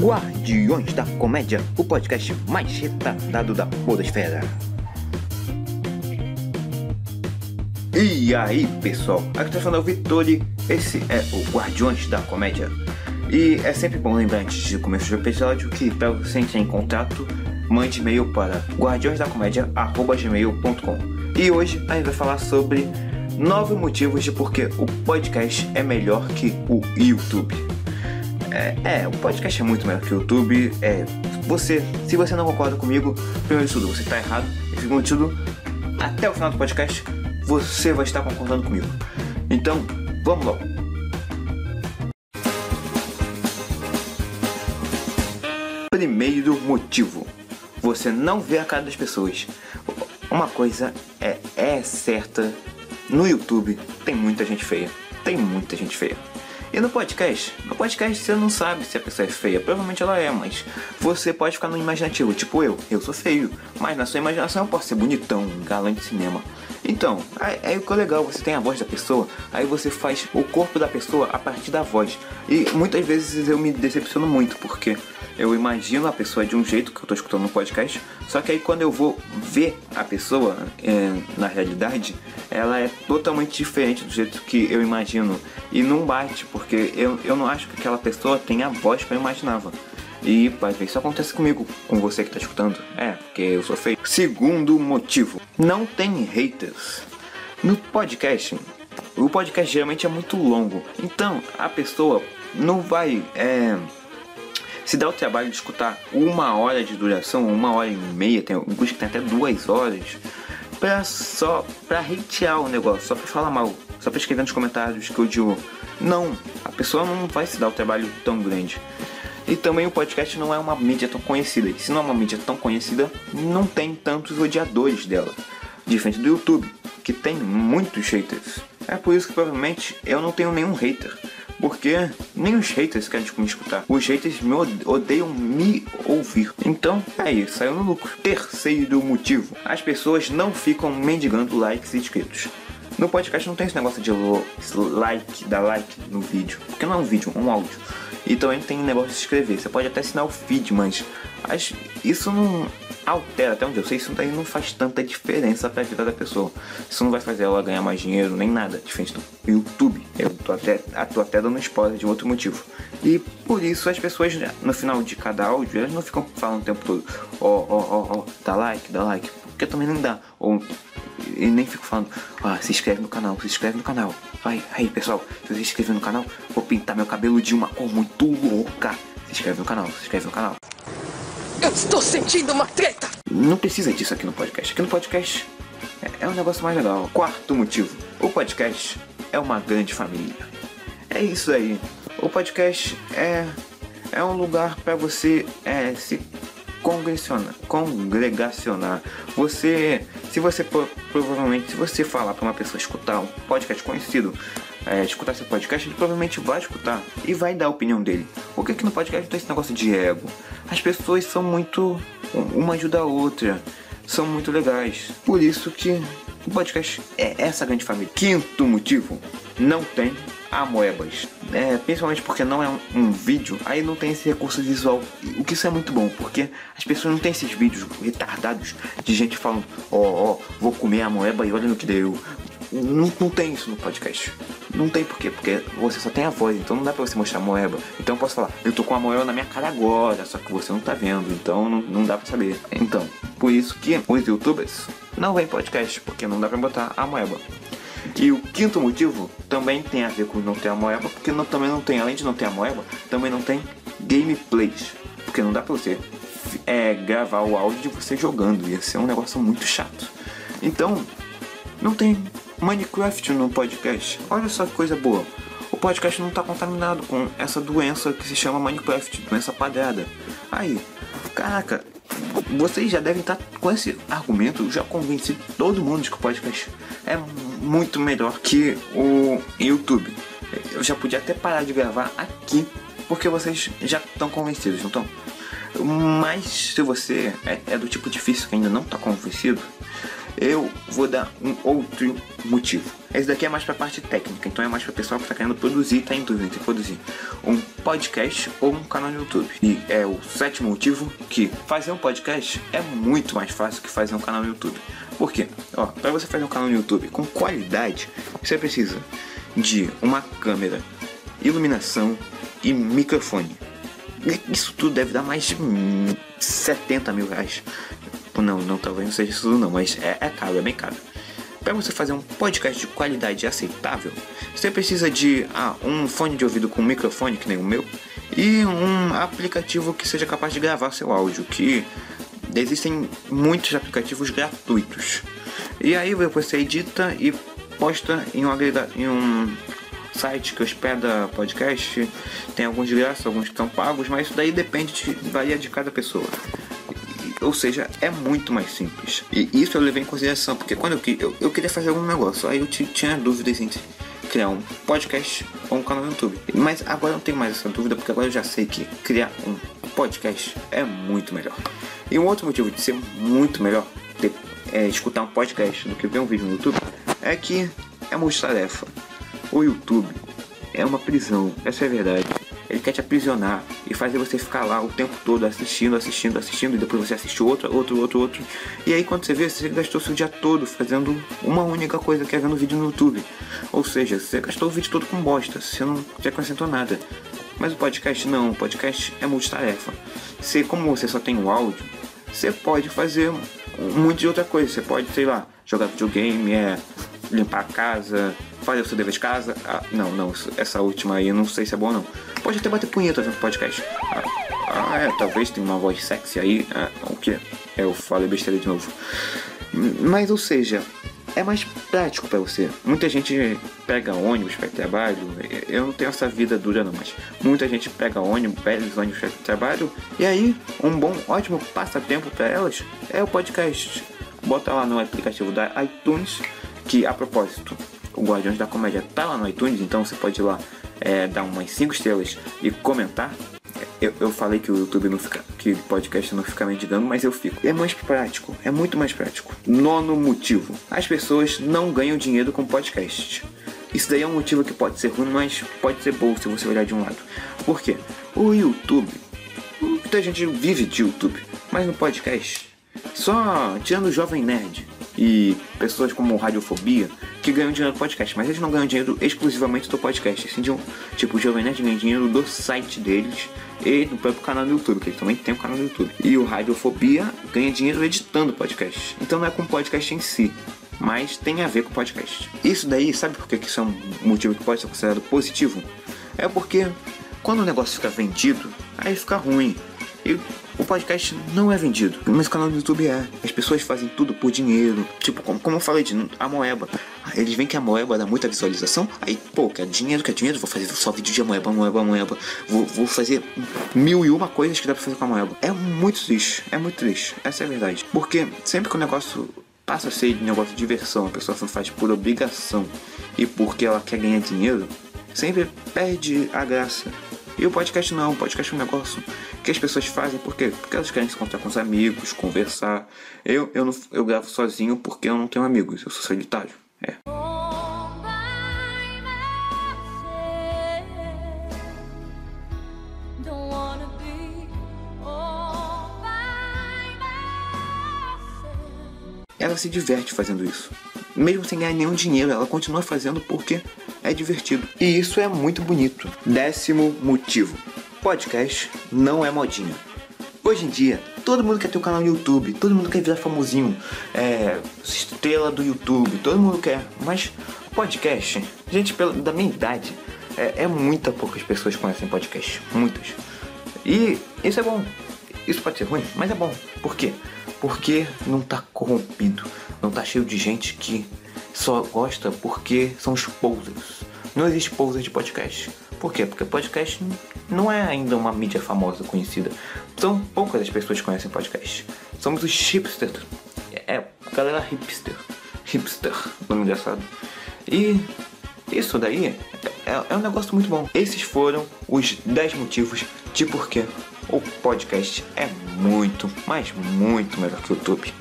Guardiões da Comédia, o podcast mais retardado da podosfera. E aí pessoal, aqui tá falando é o Vitori, esse é o Guardiões da Comédia. E é sempre bom lembrar antes de começar o episódio que para você entrar em contato, mande e-mail para guardiõesdacomédia.gmail.com E hoje a gente vai falar sobre nove motivos de porque o podcast é melhor que o YouTube. É, é, o podcast é muito melhor que o YouTube. É, você, se você não concorda comigo, primeiro de tudo, você está errado. E segundo de tudo, até o final do podcast, você vai estar concordando comigo. Então, vamos logo. Primeiro motivo: você não vê a cara das pessoas. Uma coisa é, é certa: no YouTube tem muita gente feia. Tem muita gente feia. E no podcast? No podcast você não sabe se a pessoa é feia. Provavelmente ela é, mas você pode ficar no imaginativo. Tipo eu, eu sou feio. Mas na sua imaginação eu posso ser bonitão, galã de cinema. Então, aí, o que é legal, você tem a voz da pessoa, aí você faz o corpo da pessoa a partir da voz. E muitas vezes eu me decepciono muito, porque eu imagino a pessoa de um jeito que eu tô escutando no podcast, só que aí quando eu vou ver a pessoa é, na realidade, ela é totalmente diferente do jeito que eu imagino. E não bate, porque eu, eu não acho que aquela pessoa tenha a voz que eu imaginava. E vai ver, isso acontece comigo, com você que tá escutando. É, porque eu sou feio. Segundo motivo, não tem haters. No podcast, o podcast geralmente é muito longo. Então a pessoa não vai é, se dar o trabalho de escutar uma hora de duração, uma hora e meia, tem alguns que tem até duas horas, pra só pra hatear o negócio, só pra falar mal, só pra escrever nos comentários que digo. Não, a pessoa não vai se dar o trabalho tão grande. E também o podcast não é uma mídia tão conhecida. E se não é uma mídia tão conhecida, não tem tantos odiadores dela. Diferente do YouTube, que tem muitos haters. É por isso que provavelmente eu não tenho nenhum hater. Porque nem os haters querem me escutar. Os haters me odeiam me ouvir. Então é isso, saiu no lucro. Terceiro motivo: as pessoas não ficam mendigando likes e inscritos. No podcast não tem esse negócio de like, dar like no vídeo. Porque não é um vídeo, é um áudio. E também tem negócio de escrever. Você pode até assinar o feed, mas isso não altera, até onde eu sei, isso daí não faz tanta diferença pra vida da pessoa. Isso não vai fazer ela ganhar mais dinheiro, nem nada, diferente do YouTube. Eu tô até, tô até dando spoiler de outro motivo. E por isso as pessoas, no final de cada áudio, elas não ficam falando o tempo todo, ó, ó, ó, ó, dá like, dá like. Porque também não dá. Ou e nem fico falando, ah, se inscreve no canal, se inscreve no canal. Vai, aí pessoal, se você inscrever no canal, vou pintar meu cabelo de uma cor muito louca. Se inscreve no canal, se inscreve no canal. Eu estou sentindo uma treta! Não precisa disso aqui no podcast. Aqui no podcast é, é um negócio mais legal. Quarto motivo: o podcast é uma grande família. É isso aí. O podcast é, é um lugar para você é, se congregacionar, congregacionar. Você, se você provavelmente, se você falar para uma pessoa escutar um podcast conhecido, é, escutar seu podcast, ele provavelmente vai escutar e vai dar a opinião dele. Porque aqui no podcast não tem esse negócio de ego. As pessoas são muito. Uma ajuda a outra. São muito legais. Por isso que o podcast é essa grande família. Quinto motivo: não tem amoebas. É, principalmente porque não é um, um, vídeo, aí não tem esse recurso visual. O que isso é muito bom, porque as pessoas não têm esses vídeos retardados de gente falando, ó, oh, ó, oh, vou comer a moeba e olha no que deu. Não, não tem isso no podcast. Não tem por quê? Porque você só tem a voz, então não dá pra você mostrar a moeba. Então eu posso falar, eu tô com a moeba na minha cara agora, só que você não tá vendo, então não, não dá pra saber. Então, por isso que os youtubers não vêm podcast, porque não dá pra botar a moeba. E o quinto motivo também tem a ver com não ter a moeba, porque não, também não tem, além de não ter a moeba, também não tem gameplays. Porque não dá pra você é, gravar o áudio de você jogando, ia ser um negócio muito chato. Então, não tem Minecraft no podcast. Olha só que coisa boa. O podcast não está contaminado com essa doença que se chama Minecraft, doença padrada. Aí, caraca, vocês já devem estar tá com esse argumento, já convenci todo mundo de que o podcast é muito melhor que o YouTube. Eu já podia até parar de gravar aqui, porque vocês já estão convencidos, não estão? Mas se você é, é, do tipo difícil que ainda não está convencido, Eu vou dar um outro motivo. Esse daqui é mais pra parte técnica, então é mais pra pessoal que tá querendo produzir, tá em dúvida entre produzir um podcast ou um canal no YouTube. E é o sétimo motivo que fazer um podcast é muito mais fácil que fazer um canal no YouTube. Por quê? Ó, pra você fazer um canal no YouTube com qualidade, você precisa de uma câmera, iluminação e microfone. Isso tudo deve dar mais de 70 mil reais. Não, não, talvez não seja isso tudo não, mas é, é caro, é bem caro. Para você fazer um podcast de qualidade aceitável, você precisa de ah, um fone de ouvido com microfone, que nem o meu, e um aplicativo que seja capaz de gravar seu áudio, que existem muitos aplicativos gratuitos. E aí você edita e posta em um, em um site que hospeda podcast. Tem alguns de graça, alguns que estão pagos, mas isso daí depende, de, varia de cada pessoa. Ou seja, é muito mais simples. E isso eu levei em consideração, porque quando eu, eu, eu queria fazer algum negócio, aí eu tinha dúvidas entre criar um podcast ou um canal no YouTube. Mas agora eu não tenho mais essa dúvida, porque agora eu já sei que criar um podcast é muito melhor. E um outro motivo de ser muito melhor ter, é, escutar um podcast do que ver um vídeo no YouTube é que é multitarefa. O YouTube é uma prisão, essa é a verdade. Ele quer te aprisionar e fazer você ficar lá o tempo todo assistindo, assistindo, assistindo, e depois você assiste outro, outro, outro, outro. E aí quando você vê, você gastou seu dia todo fazendo uma única coisa que é vendo vídeo no YouTube. Ou seja, você gastou o vídeo todo com bosta, você não te acrescentou nada. Mas o podcast não, o podcast é multitarefa. Você, como você só tem o áudio, você pode fazer muito de outra coisa. Você pode, sei lá, jogar videogame, é limpar a casa, fazer o seu dever de casa. Ah, não, não, essa última aí não sei se é boa não. Pode até bater punheta no podcast. Ah, ah, é, talvez tenha uma voz sexy aí. Ah, o que? Eu falei besteira de novo. Mas, ou seja, é mais prático para você. Muita gente pega ônibus para trabalho. Eu não tenho essa vida dura não, mas muita gente pega ônibus, pega ônibus para trabalho. E aí, um bom, ótimo passatempo para elas é o podcast. Bota lá no aplicativo da iTunes, que a propósito, o Guardiões da Comédia tá lá no iTunes, então você pode ir lá é, dar umas 5 estrelas e comentar. Eu, eu, falei que o YouTube não fica. que o podcast não fica mendigando, mas eu fico. É mais prático, é muito mais prático. Nono motivo: as pessoas não ganham dinheiro com podcast. Isso daí é um motivo que pode ser ruim, mas pode ser bom se você olhar de um lado. Por quê? O YouTube. Muita gente vive de YouTube, mas no podcast, só tirando o Jovem Nerd e pessoas como Radiofobia, que ganham dinheiro do podcast, mas eles não ganham dinheiro exclusivamente do podcast, assim, de um, tipo, o Jovem Nerd ganha dinheiro do site deles e do próprio canal do YouTube, que ele também tem um canal no YouTube. E o Radiofobia ganha dinheiro editando podcast. Então não é com o podcast em si, mas tem a ver com o podcast. Isso daí, sabe por que isso é um motivo que pode ser considerado positivo? É porque quando o negócio fica vendido, aí fica ruim. E o podcast não é vendido, mas o canal do YouTube é. As pessoas fazem tudo por dinheiro. Tipo, como, como eu falei de a Moeba. Eles veem que a Moeba dá muita visualização. Aí, pô, quer dinheiro, quer dinheiro, vou fazer só vídeo de Moeba, Moeba, Moeba. Vou, vou fazer mil e uma coisas que dá pra fazer com a Moeba. É muito triste, é muito triste. Essa é a verdade. Porque sempre que o negócio passa a ser negócio de diversão, a pessoa só faz por obrigação e porque ela quer ganhar dinheiro, sempre perde a graça. E o podcast não, o podcast é um negócio que as pessoas fazem porque, porque elas querem se encontrar com os amigos, conversar. Eu, eu, não, eu gravo sozinho porque eu não tenho amigos, eu sou solitário. É. Ela se diverte fazendo isso. Mesmo sem ganhar nenhum dinheiro, ela continua fazendo porque é divertido. E isso é muito bonito. Décimo motivo: podcast não é modinha. Hoje em dia, todo mundo quer ter um canal no YouTube, todo mundo quer virar famosinho, é, estrela do YouTube, todo mundo quer. Mas podcast, gente pela, da minha idade, é, é muita poucas pessoas conhecem podcast. Muitas. E isso é bom. Isso pode ser ruim, mas é bom. Por quê? Porque não tá corrompido, não tá cheio de gente que só gosta porque são os posers. Não existe poser de podcast. Por quê? Porque podcast não é ainda uma mídia famosa, conhecida. São poucas as pessoas que conhecem podcast. Somos os hipsters. É, galera hipster. Hipster, nome engraçado. E isso daí é, é um negócio muito bom. Esses foram os 10 motivos de porquê o podcast é muito, mas muito melhor que o YouTube.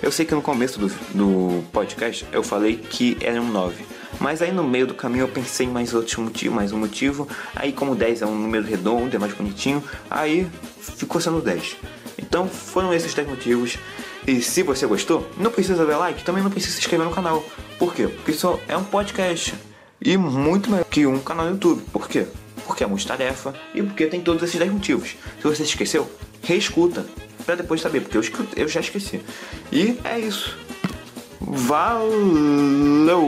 Eu sei que no começo do, do podcast eu falei que eram 9. Mas aí no meio do caminho eu pensei em mais outro motivo, mais um motivo. Aí como 10 é um número redondo, é mais bonitinho, aí ficou sendo 10. Então foram esses 10 motivos. E se você gostou, não precisa dar like, também não precisa se inscrever no canal. Por quê? Porque isso é um podcast. E muito melhor que um canal no YouTube. Por quê? Porque é multitarefa e porque tem todos esses 10 motivos. Se você esqueceu, reescuta. Pra depois saber, porque eu, eu já esqueci. E é isso. Valeu!